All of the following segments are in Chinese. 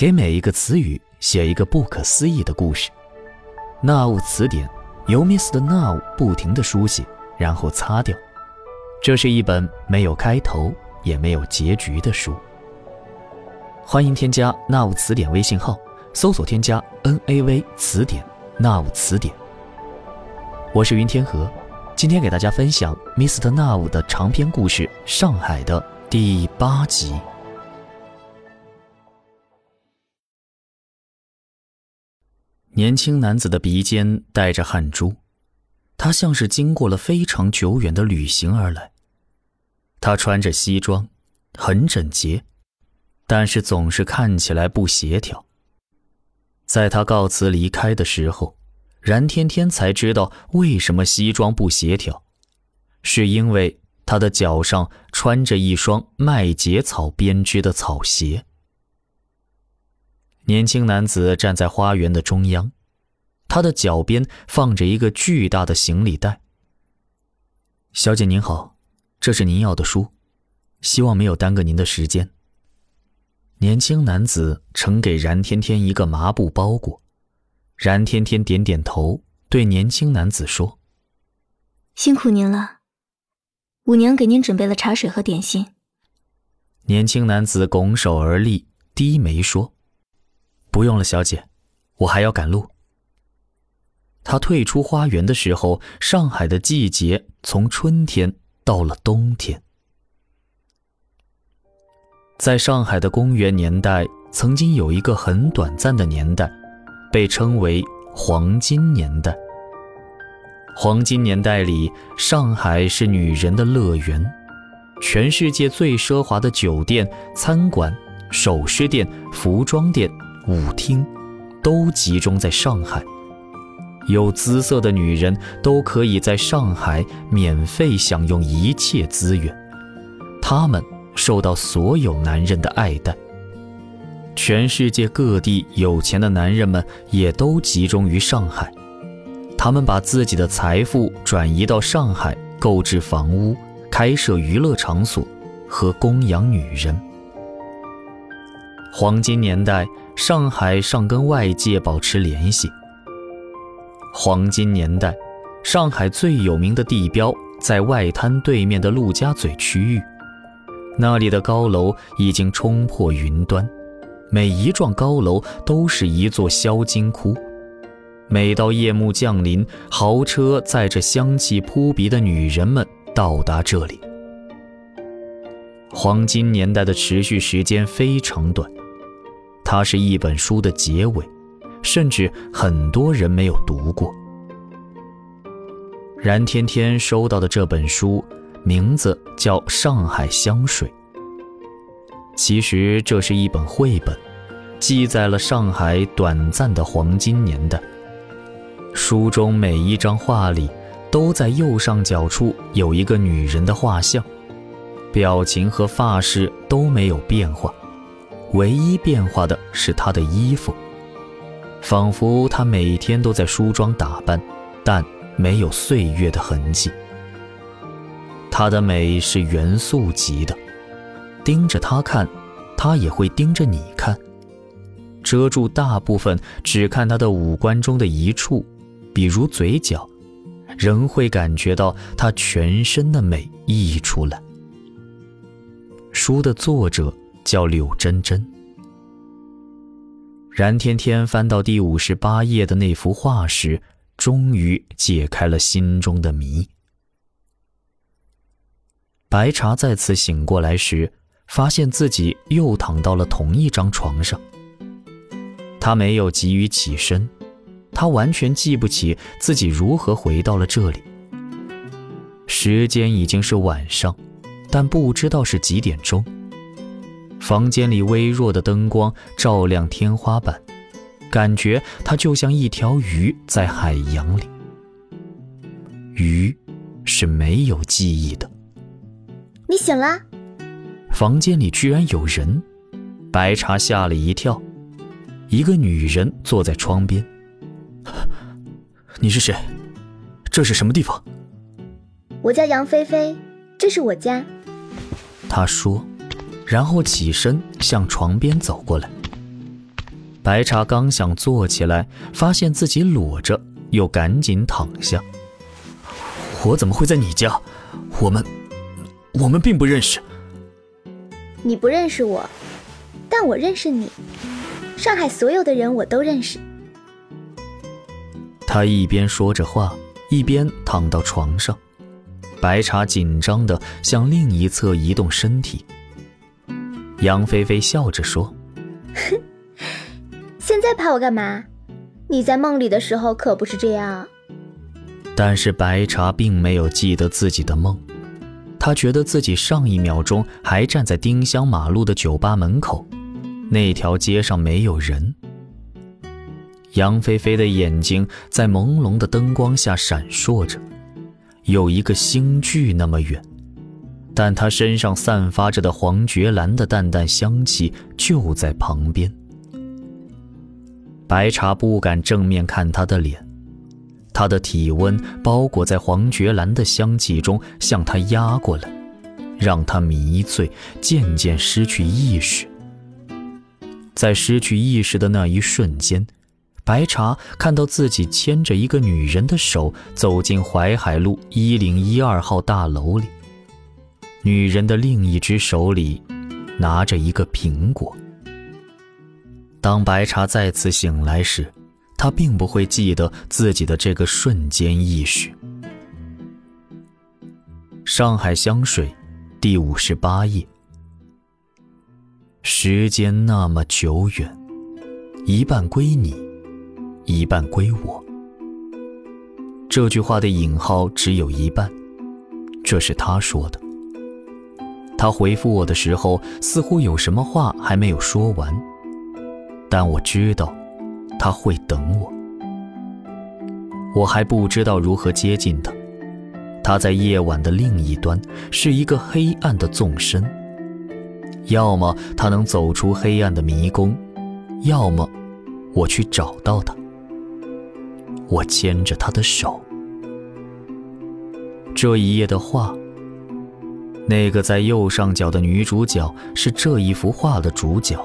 给每一个词语写一个不可思议的故事。纳物词典由 Mr. Now 不停的书写，然后擦掉。这是一本没有开头也没有结局的书。欢迎添加纳物词典微信号，搜索添加 N A V 词典，纳物词典。我是云天河，今天给大家分享 Mr. Now 的长篇故事《上海》的第八集。年轻男子的鼻尖带着汗珠，他像是经过了非常久远的旅行而来。他穿着西装，很整洁，但是总是看起来不协调。在他告辞离开的时候，冉天天才知道为什么西装不协调，是因为他的脚上穿着一双麦秸草编织的草鞋。年轻男子站在花园的中央，他的脚边放着一个巨大的行李袋。小姐您好，这是您要的书，希望没有耽搁您的时间。年轻男子呈给冉天天一个麻布包裹，冉天天点点头，对年轻男子说：“辛苦您了，五娘给您准备了茶水和点心。”年轻男子拱手而立，低眉说。不用了，小姐，我还要赶路。他退出花园的时候，上海的季节从春天到了冬天。在上海的公元年代，曾经有一个很短暂的年代，被称为黄金年代。黄金年代里，上海是女人的乐园，全世界最奢华的酒店、餐馆、首饰店、服装店。舞厅，都集中在上海。有姿色的女人都可以在上海免费享用一切资源，她们受到所有男人的爱戴。全世界各地有钱的男人们也都集中于上海，他们把自己的财富转移到上海，购置房屋，开设娱乐场所，和供养女人。黄金年代。上海尚跟外界保持联系。黄金年代，上海最有名的地标在外滩对面的陆家嘴区域，那里的高楼已经冲破云端，每一幢高楼都是一座销金窟。每到夜幕降临，豪车载着香气扑鼻的女人们到达这里。黄金年代的持续时间非常短。它是一本书的结尾，甚至很多人没有读过。冉天天收到的这本书，名字叫《上海香水》。其实这是一本绘本，记载了上海短暂的黄金年代。书中每一张画里，都在右上角处有一个女人的画像，表情和发饰都没有变化。唯一变化的是她的衣服，仿佛她每天都在梳妆打扮，但没有岁月的痕迹。她的美是元素级的，盯着她看，她也会盯着你看。遮住大部分，只看她的五官中的一处，比如嘴角，仍会感觉到她全身的美溢出来。书的作者。叫柳真真。冉天天翻到第五十八页的那幅画时，终于解开了心中的谜。白茶再次醒过来时，发现自己又躺到了同一张床上。他没有急于起身，他完全记不起自己如何回到了这里。时间已经是晚上，但不知道是几点钟。房间里微弱的灯光照亮天花板，感觉它就像一条鱼在海洋里。鱼是没有记忆的。你醒了？房间里居然有人，白茶吓了一跳。一个女人坐在窗边。你是谁？这是什么地方？我叫杨菲菲，这是我家。她说。然后起身向床边走过来。白茶刚想坐起来，发现自己裸着，又赶紧躺下。我怎么会在你家？我们，我们并不认识。你不认识我，但我认识你。上海所有的人我都认识。他一边说着话，一边躺到床上。白茶紧张的向另一侧移动身体。杨菲菲笑着说：“哼，现在怕我干嘛？你在梦里的时候可不是这样。”但是白茶并没有记得自己的梦，他觉得自己上一秒钟还站在丁香马路的酒吧门口，那条街上没有人。杨菲菲的眼睛在朦胧的灯光下闪烁着，有一个星距那么远，但她身上散发着的黄爵兰的淡淡香气就在旁边。白茶不敢正面看她的脸，她的体温包裹在黄爵兰的香气中向他压过来，让他迷醉，渐渐失去意识。在失去意识的那一瞬间。白茶看到自己牵着一个女人的手走进淮海路一零一二号大楼里，女人的另一只手里拿着一个苹果。当白茶再次醒来时，他并不会记得自己的这个瞬间意识。上海香水，第五十八页。时间那么久远，一半归你。一半归我。这句话的引号只有一半，这是他说的。他回复我的时候，似乎有什么话还没有说完，但我知道他会等我。我还不知道如何接近他，他在夜晚的另一端，是一个黑暗的纵深。要么他能走出黑暗的迷宫，要么我去找到他。我牵着他的手。这一夜的话，那个在右上角的女主角是这一幅画的主角。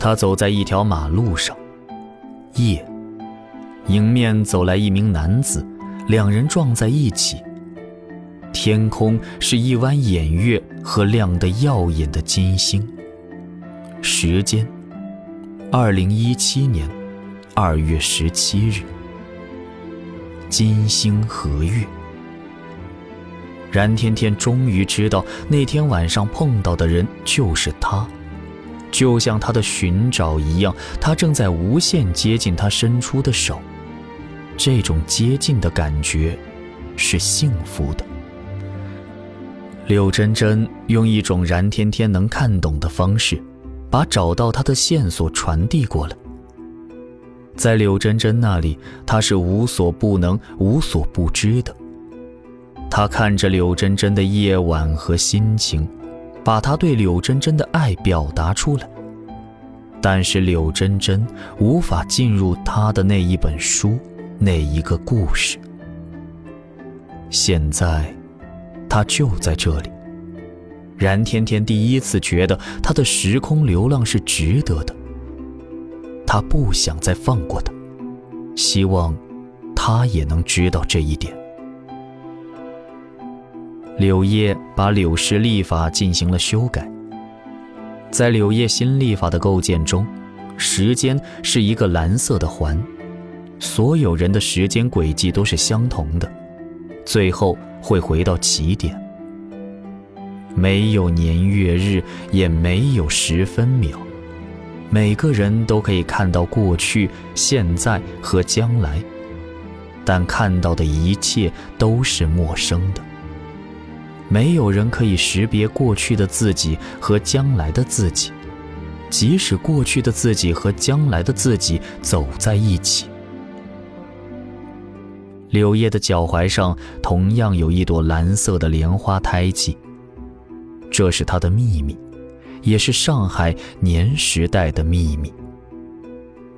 她走在一条马路上，夜，迎面走来一名男子，两人撞在一起。天空是一弯眼月和亮得耀眼的金星。时间，二零一七年二月十七日。金星和月，冉天天终于知道那天晚上碰到的人就是他，就像他的寻找一样，他正在无限接近他伸出的手。这种接近的感觉，是幸福的。柳珍珍用一种冉天天能看懂的方式，把找到他的线索传递过来。在柳珍珍那里，他是无所不能、无所不知的。他看着柳真真的夜晚和心情，把他对柳真真的爱表达出来。但是柳真真无法进入他的那一本书，那一个故事。现在，他就在这里。冉天天第一次觉得他的时空流浪是值得的。他不想再放过他，希望他也能知道这一点。柳叶把柳氏历法进行了修改。在柳叶新历法的构建中，时间是一个蓝色的环，所有人的时间轨迹都是相同的，最后会回到起点。没有年月日，也没有时分秒。每个人都可以看到过去、现在和将来，但看到的一切都是陌生的。没有人可以识别过去的自己和将来的自己，即使过去的自己和将来的自己走在一起。柳叶的脚踝上同样有一朵蓝色的莲花胎记，这是他的秘密。也是上海年时代的秘密。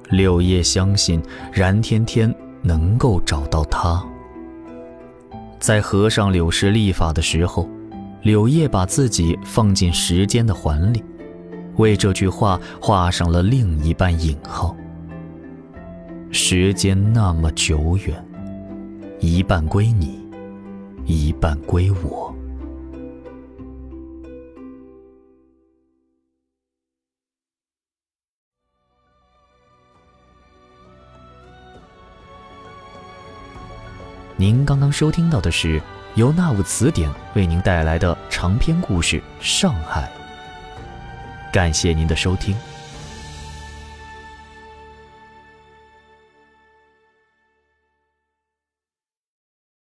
柳叶相信冉天天能够找到他。在合上柳氏历法的时候，柳叶把自己放进时间的环里，为这句话画上了另一半引号。时间那么久远，一半归你，一半归我。您刚刚收听到的是由那物词典为您带来的长篇故事《上海》。感谢您的收听。